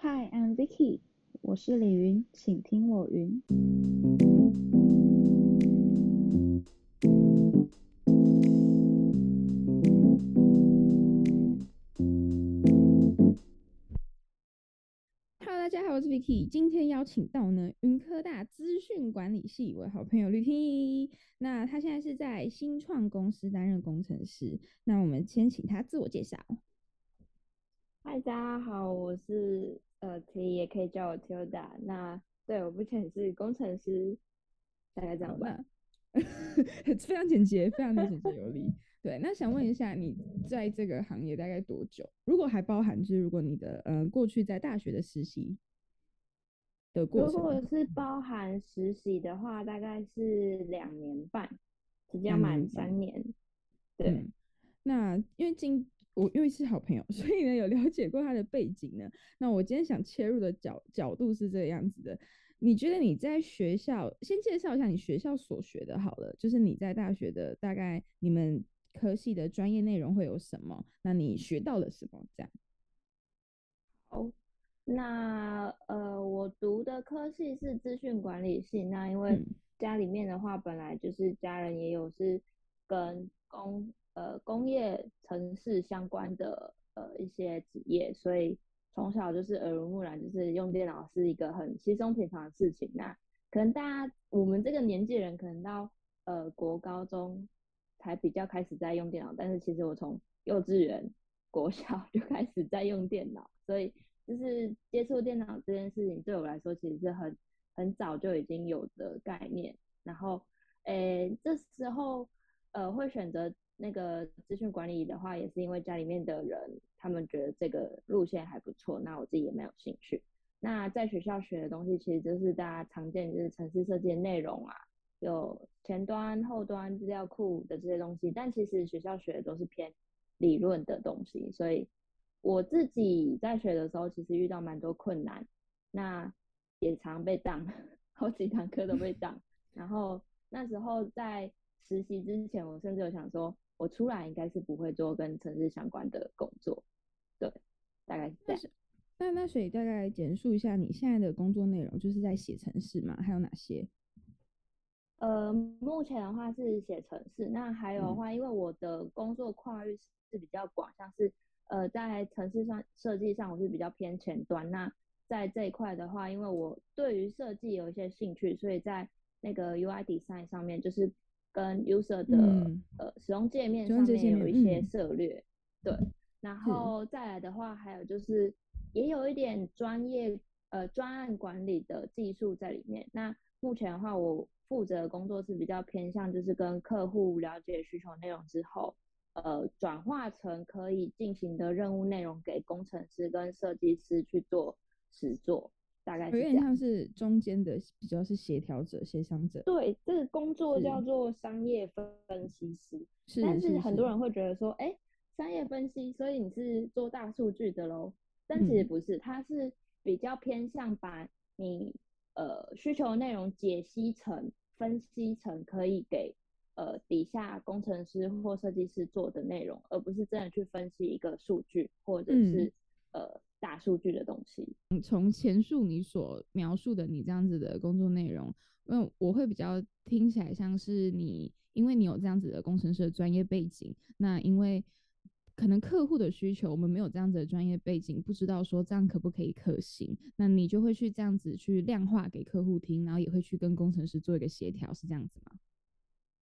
Hi, I'm Vicky，我是李云，请听我云。Hello，大家好，我是 Vicky，今天邀请到呢云科大资讯管理系我的好朋友吕婷，那他现在是在新创公司担任工程师，那我们先请他自我介绍。嗨，大家好，我是呃 T，也可以叫我 Tilda。那对我目前是工程师，大概这样吧。非常简洁，非常的简洁 有力。对，那想问一下，你在这个行业大概多久？如果还包含，就是如果你的呃过去在大学的实习的过程，如果是包含实习的话，大概是两年半，即将满三年。对，那因为今我因为是好朋友，所以呢有了解过他的背景呢。那我今天想切入的角角度是这个样子的。你觉得你在学校先介绍一下你学校所学的好了，就是你在大学的大概你们科系的专业内容会有什么？那你学到了什么？这样。好，那呃我读的科系是资讯管理系。那因为家里面的话，本来就是家人也有是跟工。呃，工业城市相关的呃一些职业，所以从小就是耳濡目染，就是用电脑是一个很稀松平常的事情。那可能大家我们这个年纪人，可能到呃国高中才比较开始在用电脑，但是其实我从幼稚园、国小 就开始在用电脑，所以就是接触电脑这件事情对我来说，其实是很很早就已经有的概念。然后，诶，这时候呃会选择。那个资讯管理的话，也是因为家里面的人他们觉得这个路线还不错，那我自己也没有兴趣。那在学校学的东西，其实就是大家常见就是城市设计的内容啊，有前端、后端资料库的这些东西。但其实学校学的都是偏理论的东西，所以我自己在学的时候，其实遇到蛮多困难，那也常被挡，好几堂课都被挡。然后那时候在实习之前，我甚至有想说。我出来应该是不会做跟城市相关的工作，对，大概是这样。那那所以大概简述一下你现在的工作内容，就是在写城市嘛？还有哪些？呃，目前的话是写城市，那还有的话，因为我的工作跨域是比较广，像是呃在城市上设计上我是比较偏前端。那在这一块的话，因为我对于设计有一些兴趣，所以在那个 UI design 上面就是。跟 user 的呃使用界面上面有一些策略，对，然后再来的话，还有就是也有一点专业呃专案管理的技术在里面。那目前的话，我负责的工作是比较偏向就是跟客户了解需求内容之后，呃转化成可以进行的任务内容给工程师跟设计师去做实做。大概有点像是中间的比较是协调者、协商者。对，这个工作叫做商业分析师。是。但是很多人会觉得说，哎，商业分析，所以你是做大数据的喽？但其实不是，它是比较偏向把你呃需求内容解析成、分析成可以给呃底下工程师或设计师做的内容，而不是真的去分析一个数据或者是呃。大数据的东西，嗯，从前述你所描述的你这样子的工作内容，因为我会比较听起来像是你，因为你有这样子的工程师的专业背景，那因为可能客户的需求，我们没有这样子的专业背景，不知道说这样可不可以可行，那你就会去这样子去量化给客户听，然后也会去跟工程师做一个协调，是这样子吗？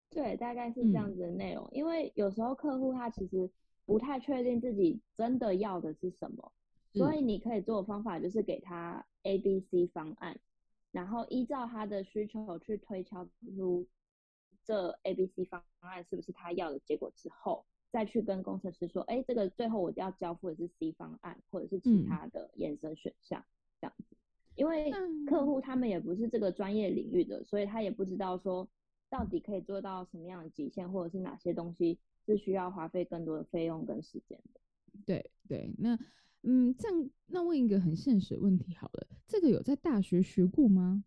对，大概是这样子的内容，因为有时候客户他其实不太确定自己真的要的是什么。所以你可以做的方法就是给他 A、B、C 方案，然后依照他的需求去推敲出这 A、B、C 方案是不是他要的结果之后，再去跟工程师说，哎，这个最后我要交付的是 C 方案，或者是其他的延伸选项这样子。因为客户他们也不是这个专业领域的，所以他也不知道说到底可以做到什么样的极限，或者是哪些东西是需要花费更多的费用跟时间的。对对，那。嗯，这样那问一个很现实的问题好了，这个有在大学学过吗？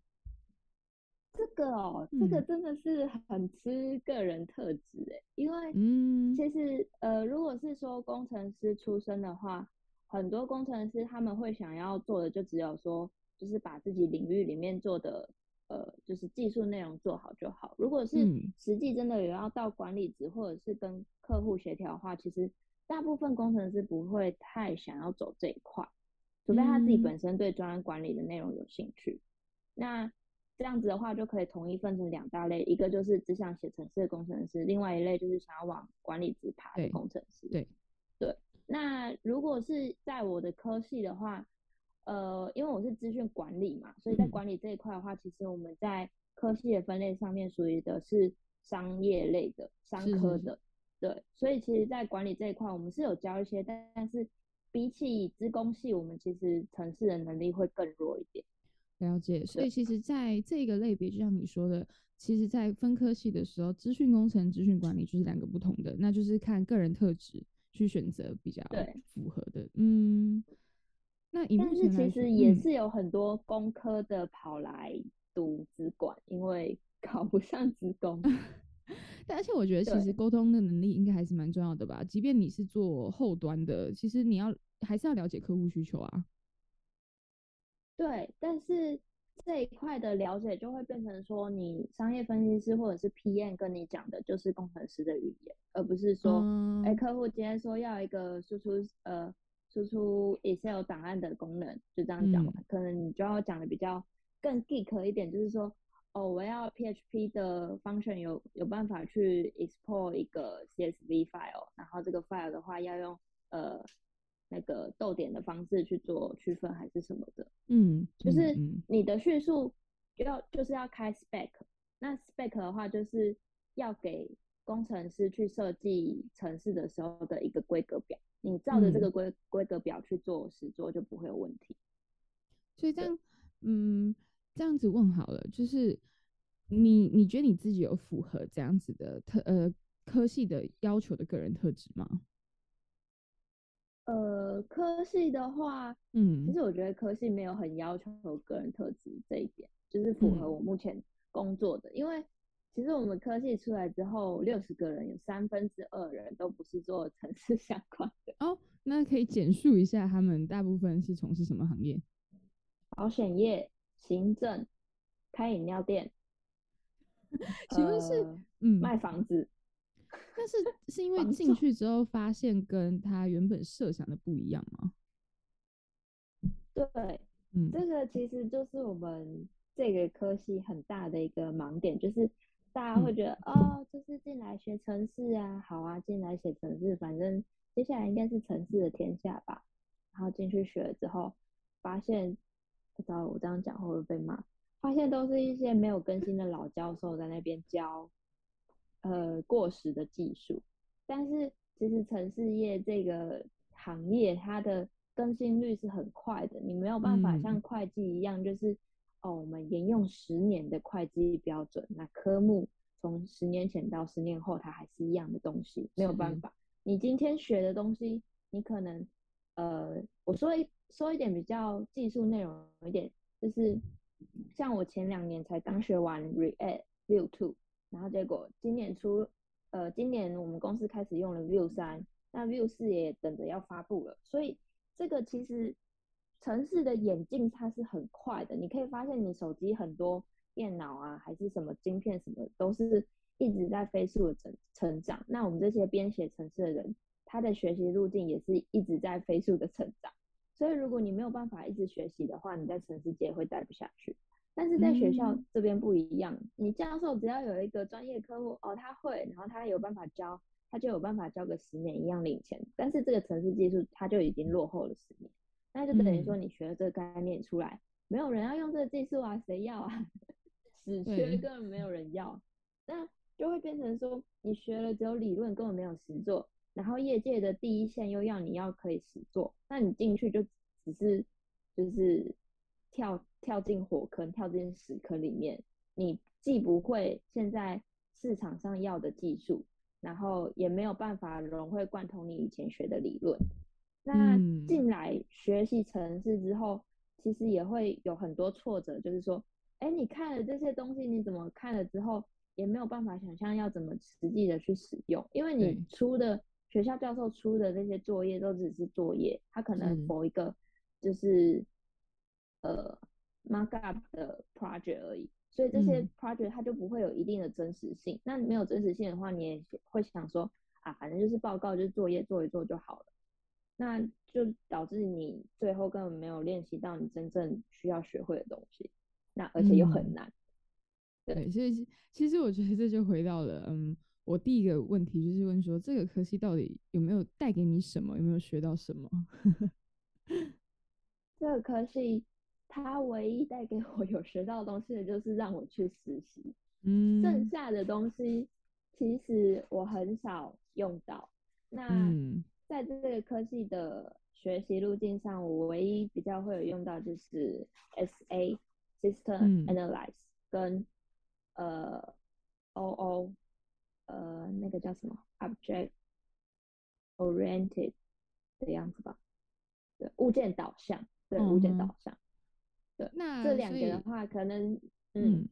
这个哦，这个真的是很吃个人特质诶，因为嗯，其实呃，如果是说工程师出身的话，很多工程师他们会想要做的就只有说，就是把自己领域里面做的呃，就是技术内容做好就好。如果是实际真的有要到管理职或者是跟客户协调的话，其实大部分工程师不会太想要走这一块，除非他自己本身对专案管理的内容有兴趣。那这样子的话，就可以统一分成两大类，一个就是只想写程式的工程师，另外一类就是想要往管理职爬的工程师。对对。那如果是在我的科系的话，呃，因为我是资讯管理嘛，所以在管理这一块的话，其实我们在科系的分类上面属于的是商业类的商科的。对，所以其实，在管理这一块，我们是有教一些，但但是比起资工系，我们其实城市的能力会更弱一点。了解，所以其实在这个类别，就像你说的，其实，在分科系的时候，资讯工程、资讯管理就是两个不同的，那就是看个人特质去选择比较符合的。嗯，那但是其实也是有很多工科的跑来读资管，因为 考不上资工。但而且我觉得，其实沟通的能力应该还是蛮重要的吧。即便你是做后端的，其实你要还是要了解客户需求啊。对，但是这一块的了解就会变成说，你商业分析师或者是 PM 跟你讲的就是工程师的语言，而不是说，哎，客户今天说要一个输出呃输出 Excel 档案的功能，就这样讲嘛。可能你就要讲的比较更 geek 一点，就是说，哦，我要 PHP 的 function 有有办法去 export 一个 CSV file，然后这个 file 的话要用呃。那个逗点的方式去做区分还是什么的，嗯，就是你的叙述要就是要开 spec，那 spec 的话就是要给工程师去设计程式的时候的一个规格表，你照着这个规规格表去做实做就不会有问题。所以这样，嗯，这样子问好了，就是你你觉得你自己有符合这样子的特呃科系的要求的个人特质吗？呃，科系的话，嗯，其实我觉得科系没有很要求个人特质这一点，就是符合我目前工作的。因为其实我们科系出来之后，六十个人有三分之二人都不是做城市 相关的哦。那可以简述一下，他们大部分是从事什么行业？保险业、行政、开饮料店，请问是嗯卖房子？但是 是因为进去之后发现跟他原本设想的不一样吗？对，嗯，这个其实就是我们这个科系很大的一个盲点，就是大家会觉得哦，就是进来学城市啊，好啊，进来写城市，反正接下来应该是城市的天下吧。然后进去学了之后，发现不知道我这样讲会不会被骂？发现都是一些没有更新的老教授在那边教。呃，过时的技术，但是其实城市业这个行业，它的更新率是很快的。你没有办法像会计一样，就是哦，我们沿用十年的会计标准，那科目从十年前到十年后，它还是一样的东西，没有办法。你今天学的东西，你可能呃，我说一说一点比较技术内容一点，就是像我前两年才刚学完 React Vue Two。然后结果今年初，呃，今年我们公司开始用了 Vue 三，那 Vue 四也等着要发布了。所以这个其实城市的演进它是很快的。你可以发现，你手机很多电脑啊，还是什么晶片什么，都是一直在飞速的成成长。那我们这些编写城市的人，他的学习路径也是一直在飞速的成长。所以如果你没有办法一直学习的话，你在城市界会待不下去。但是在学校这边不一样，你教授只要有一个专业科目哦，他会，然后他有办法教，他就有办法教个十年一样领钱。但是这个城市技术他就已经落后了十年，那就等于说你学了这个概念出来，没有人要用这个技术啊，谁要啊？死缺根本没有人要，那就会变成说你学了只有理论，根本没有实做，然后业界的第一线又要你要可以实做，那你进去就只是就是跳。跳进火坑，跳进屎坑里面，你既不会现在市场上要的技术，然后也没有办法融会贯通你以前学的理论。那进来学习城市之后，其实也会有很多挫折，就是说，哎，你看了这些东西，你怎么看了之后，也没有办法想象要怎么实际的去使用，因为你出的学校教授出的那些作业都只是作业，他可能某一个就是呃 mark up 的 project 而已，所以这些 project 它就不会有一定的真实性。那没有真实性的话，你也会想说啊，反正就是报告就是作业做一做就好了，那就导致你最后根本没有练习到你真正需要学会的东西，那而且又很难。对，所以其实我觉得这就回到了，嗯，我第一个问题就是问说，这个科系到底有没有带给你什么，有没有学到什么？这个科系，它唯一带给我有学到的东西的就是让我去实习，嗯，剩下的东西其实我很少用到。那在这个科系的学习路径上，我唯一比较会有用到就是 S A System Analyze 跟呃，O O，呃，那个叫什么？Object Oriented 的样子吧？对，物件导向，对，物件导向。对，那这两个的话，可能，嗯，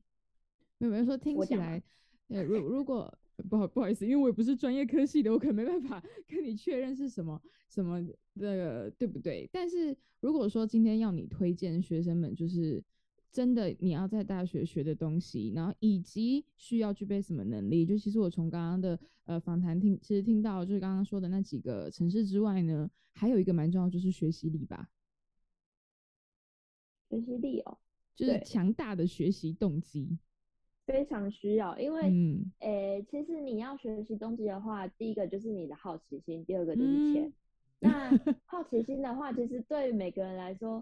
有没有说听起来？呃，如如果不好不好意思，因为我也不是专业科系的，我可能没办法 跟你确认是什么什么的，对不对？但是如果说今天要你推荐学生们，就是。真的，你要在大学学的东西，然后以及需要具备什么能力？就其实我从刚刚的呃访谈听，其实听到就是刚刚说的那几个城市之外呢，还有一个蛮重要，就是学习力吧。学习力哦，就是强大的学习动机，非常需要。因为，嗯，诶，其实你要学习动机的话，第一个就是你的好奇心，第二个就是钱。那 好奇心的话，其实对于每个人来说。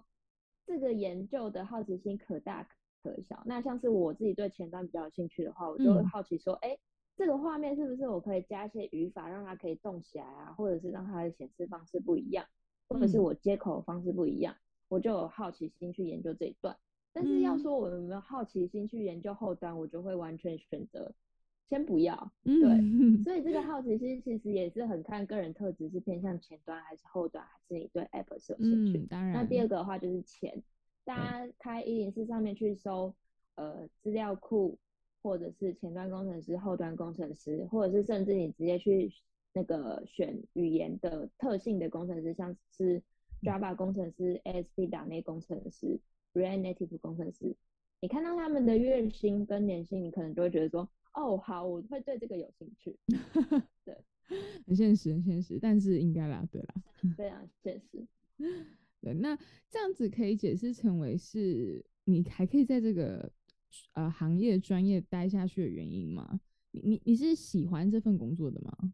这个研究的好奇心可大可小。那像是我自己对前端比较有兴趣的话，我就会好奇说，哎，这个画面是不是我可以加一些语法，让它可以动起来啊？或者是让它的显示方式不一样，或者是我接口的方式不一样，我就有好奇心去研究这一段。但是要说我有没有好奇心去研究后端，我就会完全选择。先不要，对，所以这个好奇心其实也是很看个人特质，是偏向前端还是后端，还是你对 App 是有兴趣？当然。那第二个的话就是钱，大家开一零四上面去搜，呃，资料库，或者是前端工程师、后端工程师，或者是甚至你直接去那个选语言的特性的工程师，像是 Java 工程师、ASP 打内工程师、React Native 工程师，你看到他们的月薪跟年薪，你可能就会觉得说。哦，好，我会对这个有兴趣。对，很现实，很现实，但是应该啦，对啦，非常现实。对，那这样子可以解释成为是你还可以在这个呃行业专业待下去的原因吗？你你你是喜欢这份工作的吗？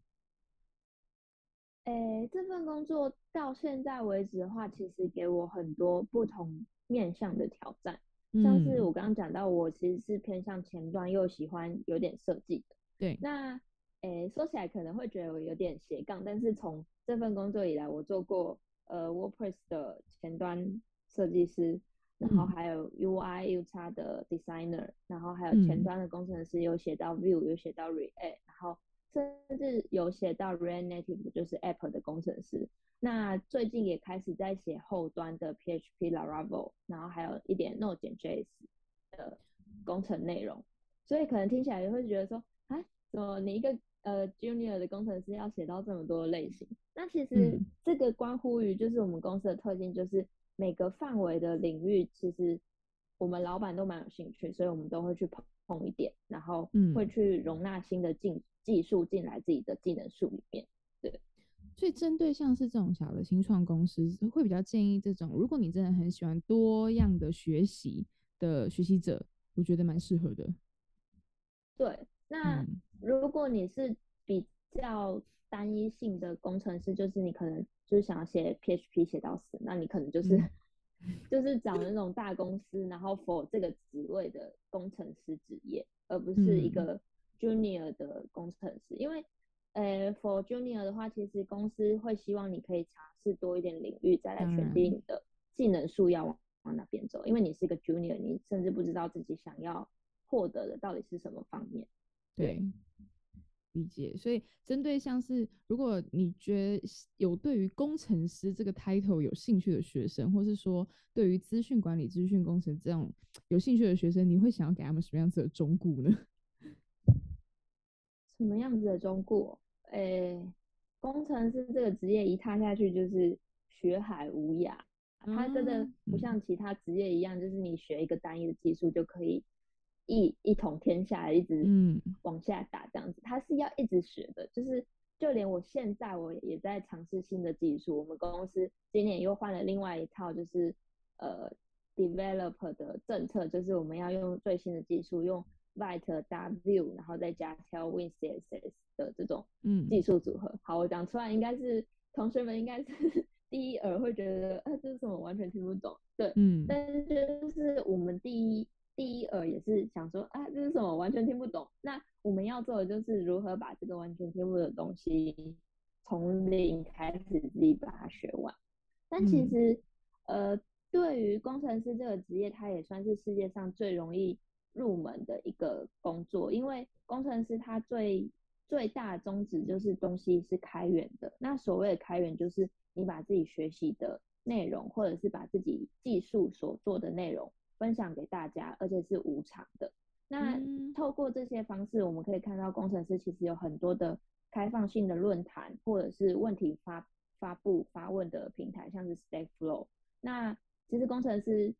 诶，这份工作到现在为止的话，其实给我很多不同面向的挑战。像是我刚刚讲到，我其实是偏向前端，又喜欢有点设计的。对，那诶说起来可能会觉得我有点斜杠，但是从这份工作以来，我做过呃 WordPress 的前端设计师，然后还有 UI UX 的 designer，然后还有前端的工程师，有写到 Vue，有写到 React，然后甚至有写到 React Native，就是 App 的工程师。那最近也开始在写后端的 PHP Laravel，然后还有一点 Node.js 的工程内容，所以可能听起来也会觉得说，啊，怎么你一个呃 Junior 的工程师要写到这么多类型？那其实这个关乎于就是我们公司的特性，就是每个范围的领域，其实我们老板都蛮有兴趣，所以我们都会去碰碰一点，然后会去容纳新的技技术进来自己的技能树里面。所以，针对像是这种小的新创公司，会比较建议这种，如果你真的很喜欢多样的学习的学习者，我觉得蛮适合的。对，那如果你是比较单一性的工程师，就是你可能就是想要写 PHP 写到死，那你可能就是 就是找那种大公司，然后 for 这个职位的工程师职业，而不是一个 junior 的工程师，因为。呃，for junior 的话，其实公司会希望你可以尝试多一点领域，再来选定你的技能树要往往哪边走。因为你是一个 junior，你甚至不知道自己想要获得的到底是什么方面。对，理解。所以针对像是如果你觉得有对于工程师这个 title 有兴趣的学生，或是说对于资讯管理、资讯工程这种 有兴趣的学生，你会想要给他们什么样子的忠告呢？什么样子的忠告？诶，工程师这个职业一踏下去就是学海无涯，它真的不像其他职业一样，就是你学一个单一的技术就可以一一统天下，一直嗯往下打这样子。它是要一直学的，就是就连我现在我也在尝试新的技术。我们公司今年又换了另外一套，就是呃 develop 的政策，就是我们要用最新的技术用。Vite W，然后再加 Tailwind CSS 的这种技术组合。好，我讲出来应该是同学们应该是 第一耳会觉得，啊，这是什么完全听不懂。对，嗯，但是就是我们第一第一耳也是想说，啊，这是什么完全听不懂。那我们要做的就是如何把这个完全听不懂的东西从零开始自己把它学完。但其实，呃，对于工程师这个职业，它也算是世界上最容易。入门的一个工作，因为工程师他最最大的宗旨就是东西是开源的。那所谓的开源，就是你把自己学习的内容，或者是把自己技术所做的内容分享给大家，而且是无偿的。那透过这些方式，我们可以看到工程师其实有很多的开放性的论坛，或者是问题发发布发问的平台，像是 Stack Flow。那其实工程师。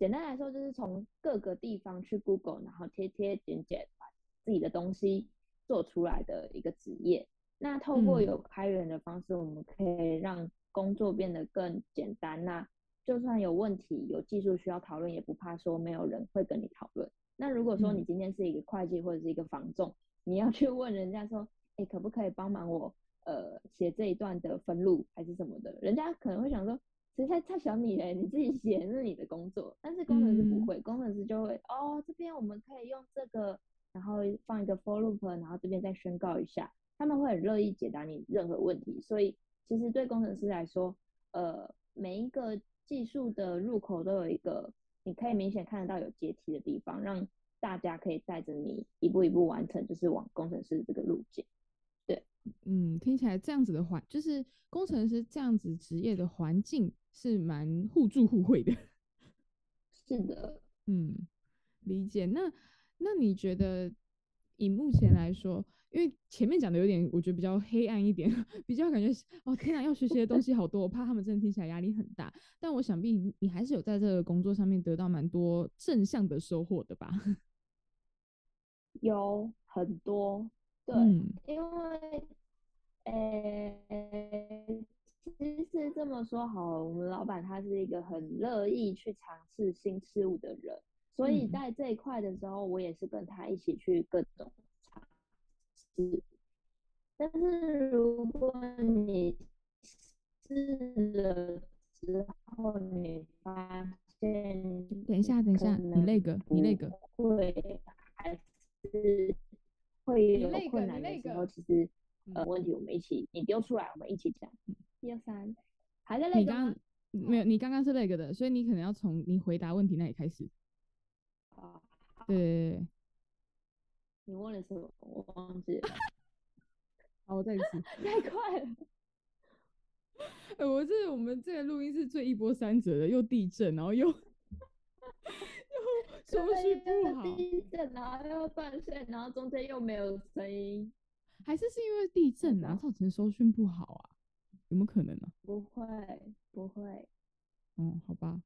简单来说，就是从各个地方去 Google，然后贴贴剪剪，把自己的东西做出来的一个职业。那透过有开源的方式，我们可以让工作变得更简单。那就算有问题、有技术需要讨论，也不怕说没有人会跟你讨论。那如果说你今天是一个会计或者是一个房仲，你要去问人家说，哎，可不可以帮忙我呃写这一段的分录还是什么的？人家可能会想说。实在太小你嘞，你自己写是你的工作，但是工程师不会，工程师就会哦，这边我们可以用这个，然后放一个 for loop，然后这边再宣告一下，他们会很乐意解答你任何问题。所以其实对工程师来说，呃，每一个技术的入口都有一个你可以明显看得到有阶梯的地方，让大家可以带着你一步一步完成，就是往工程师这个路径。对，嗯，听起来这样子的环，就是工程师这样子职业的环境。是蛮互助互惠的，是的，嗯，理解。那那你觉得以目前来说，因为前面讲的有点，我觉得比较黑暗一点，比较感觉哦天哪，要学习的东西好多，我怕他们真的听起来压力很大。但我想必你还是有在这个工作上面得到蛮多正向的收获的吧？有很多，对，因为，呃。其实这么说好，我们老板他是一个很乐意去尝试新事物的人，所以在这一块的时候，我也是跟他一起去各种尝试。但是如果你试了之后，你发现……等一下，等一下，你那个，你那个会还是会有困难的时候，其实呃，问题我们一起，你丢出来，我们一起讲。一二三，还在那个？你刚没有，你刚刚是那个的，所以你可能要从你回答问题那里开始。啊，对。你问了什么？我忘记了。好，我再一次。太快了。我这我们这个录音是最一波三折的，又地震，然后又 又收视不好。地震，然后又断线，然后中间又没有声音，还是是因为地震啊造成收讯不好啊？有没有可能呢？不会，不会。哦，好吧，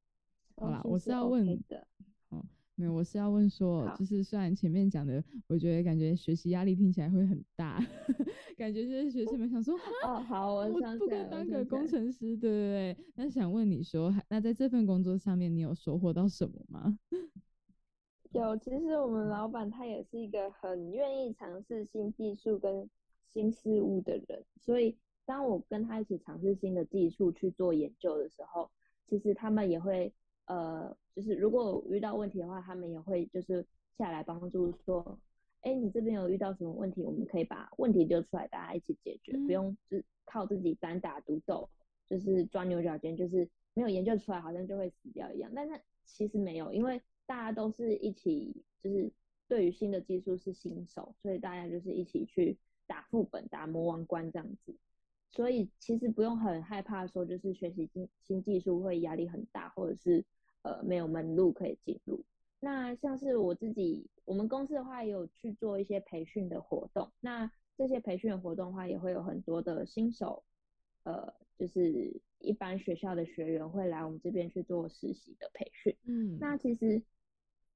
好啦，我是要问的。哦，没有，我是要问说，就是虽然前面讲的，我觉得感觉学习压力听起来会很大，感觉就是学生们想说，哦，好，我想不该当个工程师，对对对。那想问你说，那在这份工作上面，你有收获到什么吗？有，其实我们老板他也是一个很愿意尝试新技术跟新事物的人，所以。当我跟他一起尝试新的技术去做研究的时候，其实他们也会，呃，就是如果遇到问题的话，他们也会就是下来帮助说，哎，你这边有遇到什么问题，我们可以把问题丢出来，大家一起解决，不用只靠自己单打独斗，就是钻牛角尖，就是没有研究出来，好像就会死掉一样。但是其实没有，因为大家都是一起，就是对于新的技术是新手，所以大家就是一起去打副本、打魔王关这样子。所以其实不用很害怕说，就是学习新新技术会压力很大，或者是呃没有门路可以进入。那像是我自己，我们公司的话也有去做一些培训的活动。那这些培训的活动的话，也会有很多的新手，呃，就是一般学校的学员会来我们这边去做实习的培训。嗯，那其实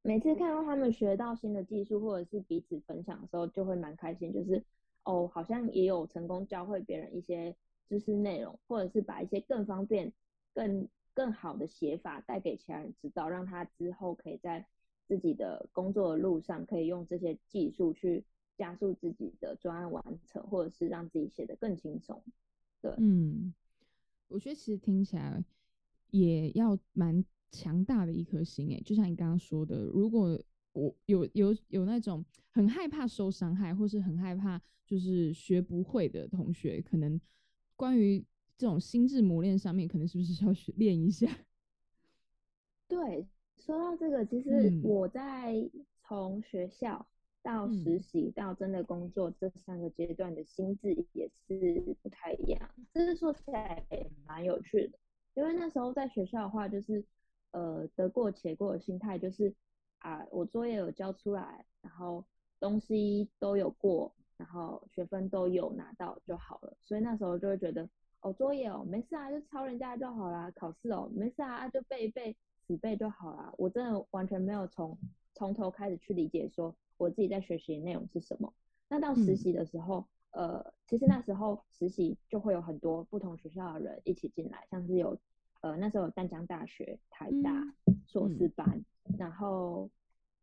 每次看到他们学到新的技术，或者是彼此分享的时候，就会蛮开心。就是哦，好像也有成功教会别人一些知识内容，或者是把一些更方便、更更好的写法带给其他人知道，让他之后可以在自己的工作的路上，可以用这些技术去加速自己的专案完成，或者是让自己写得更轻松。对，嗯，我觉得其实听起来也要蛮强大的一颗心诶，就像你刚刚说的，如果我有有有那种很害怕受伤害，或是很害怕就是学不会的同学，可能关于这种心智磨练上面，可能是不是 要学练一下？对，说到这个，其实我在从学校到实习到真的工作这三个阶段的心智也是不太一样，这是说起来蛮有趣的。因为那时候在学校的话，就是呃得过且过的心态，就是啊我作业有交出来，然后东西都有过，然后学分都有拿到就好了。所以那时候就会觉得哦作业哦没事啊，就抄人家就好啦。考试哦没事啊，就背一背。死背就好啦，我真的完全没有从从头开始去理解说我自己在学习的内容是什么。那到实习的时候，呃，其实那时候实习就会有很多不同学校的人一起进来，像是有呃那时候有淡江大学、台大硕士班，然后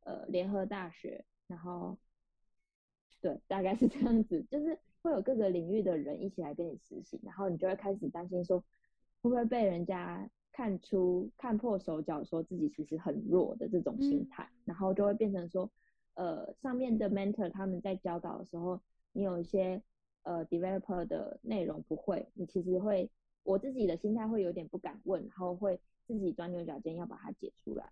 呃联合大学，然后对，大概是这样子，就是会有各个领域的人一起来跟你实习，然后你就会开始担心说会不会被人家。看出看破手脚，说自己其实很弱的这种心态，然后就会变成说，呃，上面的 mentor 他们在教导的时候，你有一些呃 developer 的内容不会，你其实会，我自己的心态会有点不敢问，然后会自己钻牛角尖要把它解出来，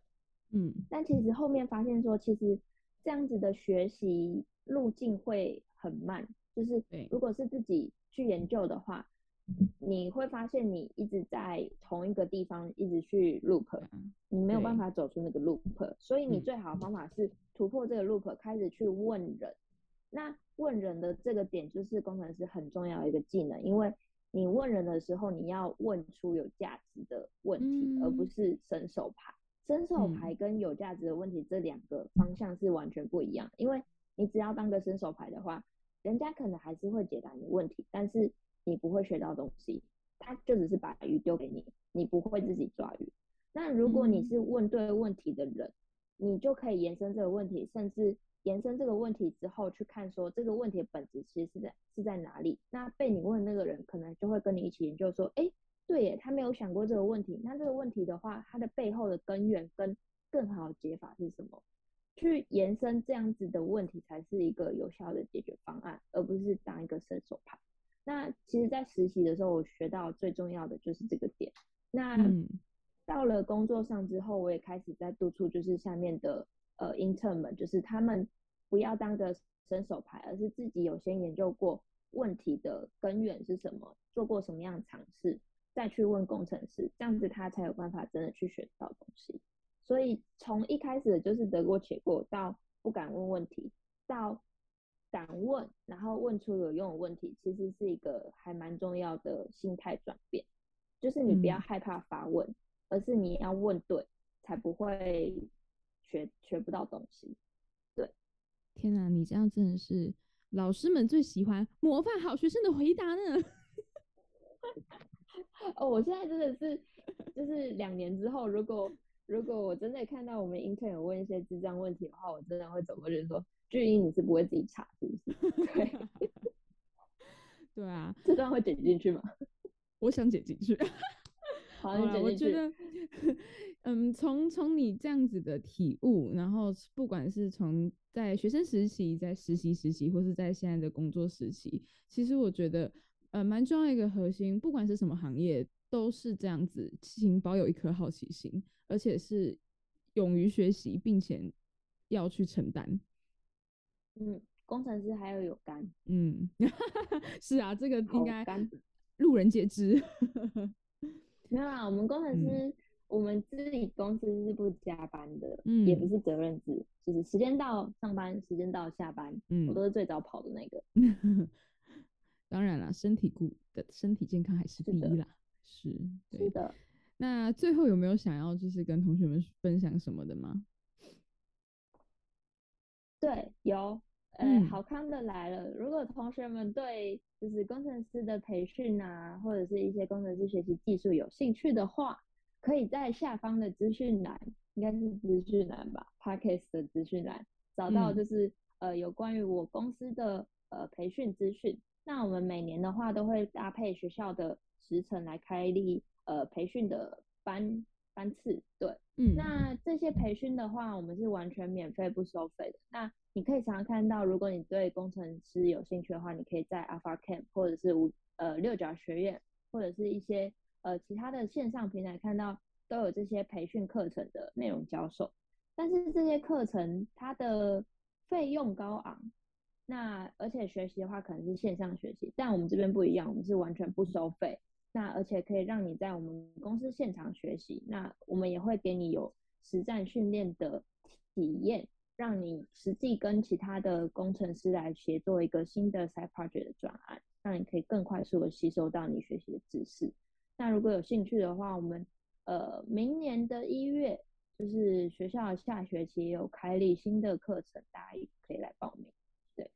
嗯，但其实后面发现说，其实这样子的学习路径会很慢，就是如果是自己去研究的话。你会发现你一直在同一个地方一直去 loop，你没有办法走出那个 loop，所以你最好的方法是突破这个 loop，开始去问人。那问人的这个点就是工程师很重要的一个技能，因为你问人的时候，你要问出有价值的问题，而不是伸手牌。伸手牌跟有价值的问题这两个方向是完全不一样，因为你只要当个伸手牌的话，人家可能还是会解答你的问题，但是。你不会学到东西，他就只是把鱼丢给你，你不会自己抓鱼。那如果你是问对问题的人，你就可以延伸这个问题，甚至延伸这个问题之后去看说这个问题的本质其实是在是在哪里。那被你问那个人可能就会跟你一起研究说，哎，对耶，他没有想过这个问题。那这个问题的话，它的背后的根源跟更好的解法是什么？去延伸这样子的问题才是一个有效的解决方案，而不是当一个伸手牌。那其实，在实习的时候，我学到最重要的就是这个点。那到了工作上之后，我也开始在督促，就是下面的呃 intern 们，就是他们不要当个伸手牌，而是自己有先研究过问题的根源是什么，做过什么样的尝试，再去问工程师，这样子他才有办法真的去学到东西。所以从一开始就是得过且过，到不敢问问题，到。敢问，然后问出有用的问题，其实是一个还蛮重要的心态转变。就是你不要害怕发问，而是你要问对，才不会学学不到东西。对，天哪，你这样真的是老师们最喜欢模范好学生的回答呢。哦，我现在真的是，就是两年之后，如果如果我真的看到我们 intern 有问一些智障问题的话，我真的会走过去说。巨婴，你是不会自己查，是不是？对，对啊，这段会剪进去吗？我想剪进去。好，你剪进去。我觉得，嗯，从从你这样子的体悟，然后不管是从在学生时期、在实习时期，或是在现在的工作时期，其实我觉得，呃，蛮重要一个核心，不管是什么行业，都是这样子，请保有一颗好奇心，而且是勇于学习，并且要去承担。嗯，工程师还要有肝。嗯，是啊，这个应该路人皆知。没有啊，我们工程师，我们自己公司是不加班的，嗯，也不是责任制，就是时间到上班，时间到下班，嗯，我都是最早跑的那个。当然啦，身体顾的身体健康还是第一啦，是，是的。那最后有没有想要就是跟同学们分享什么的吗？对，有，呃，好康的来了。如果同学们对就是工程师的培训啊，或者是一些工程师学习技术有兴趣的话，可以在下方的资讯栏，应该是资讯栏吧，Podcast 的资讯栏找到就是呃有关于我公司的呃培训资讯。那我们每年的话都会搭配学校的时程来开立呃培训的班班次，对，嗯，那这些培训的话，我们是完全免费不收费的。那你可以常常看到，如果你对工程师有兴趣的话，你可以在 Alpha Camp 或者是五呃六角学院或者是一些呃其他的线上平台看到都有这些培训课程的内容教授。但是这些课程它的费用高昂。那而且学习的话可能是线上学习，但我们这边不一样，我们是完全不收费。那而且可以让你在我们公司现场学习，那我们也会给你有实战训练的体验，让你实际跟其他的工程师来协作一个新的 side project 的专案，让你可以更快速的吸收到你学习的知识。那如果有兴趣的话，我们呃明年的一月就是学校下学期有开立新的课程，大家也可以来报名。对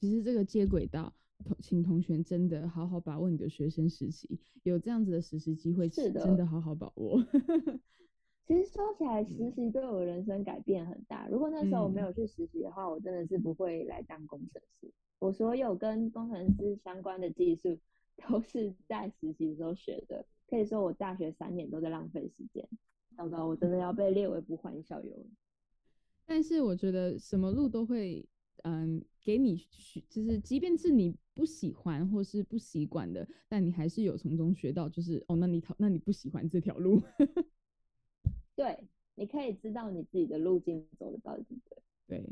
其实这个接轨道，请同学真的好好把握你的学生时期，有这样子的实习机会，是的，真的好好把握。其实说起来，实习对我人生改变很大。如果那时候我没有去实习的话，我真的是不会来当工程师。我所有跟工程师相关的技术，都是在实习的时候学的。可以说我大学三年都在浪费时间。糟糕，我真的要被列为不欢校友了。但是我觉得什么路都会。嗯，给你学，就是即便是你不喜欢或是不习惯的，但你还是有从中学到，就是哦，那你那你不喜欢这条路，对，你可以知道你自己的路径走的到底对。对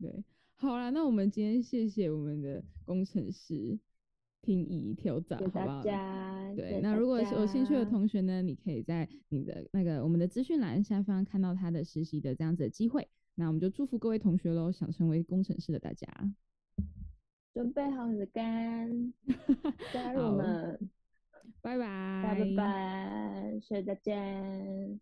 对，好啦，那我们今天谢谢我们的工程师听一跳早，好不好？对，那如果有兴趣的同学呢，你可以在你的那个我们的资讯栏下方看到他的实习的这样子的机会。那我们就祝福各位同学喽！想成为工程师的大家，准备好你的肝，加入我们，拜拜，拜拜，下次再见。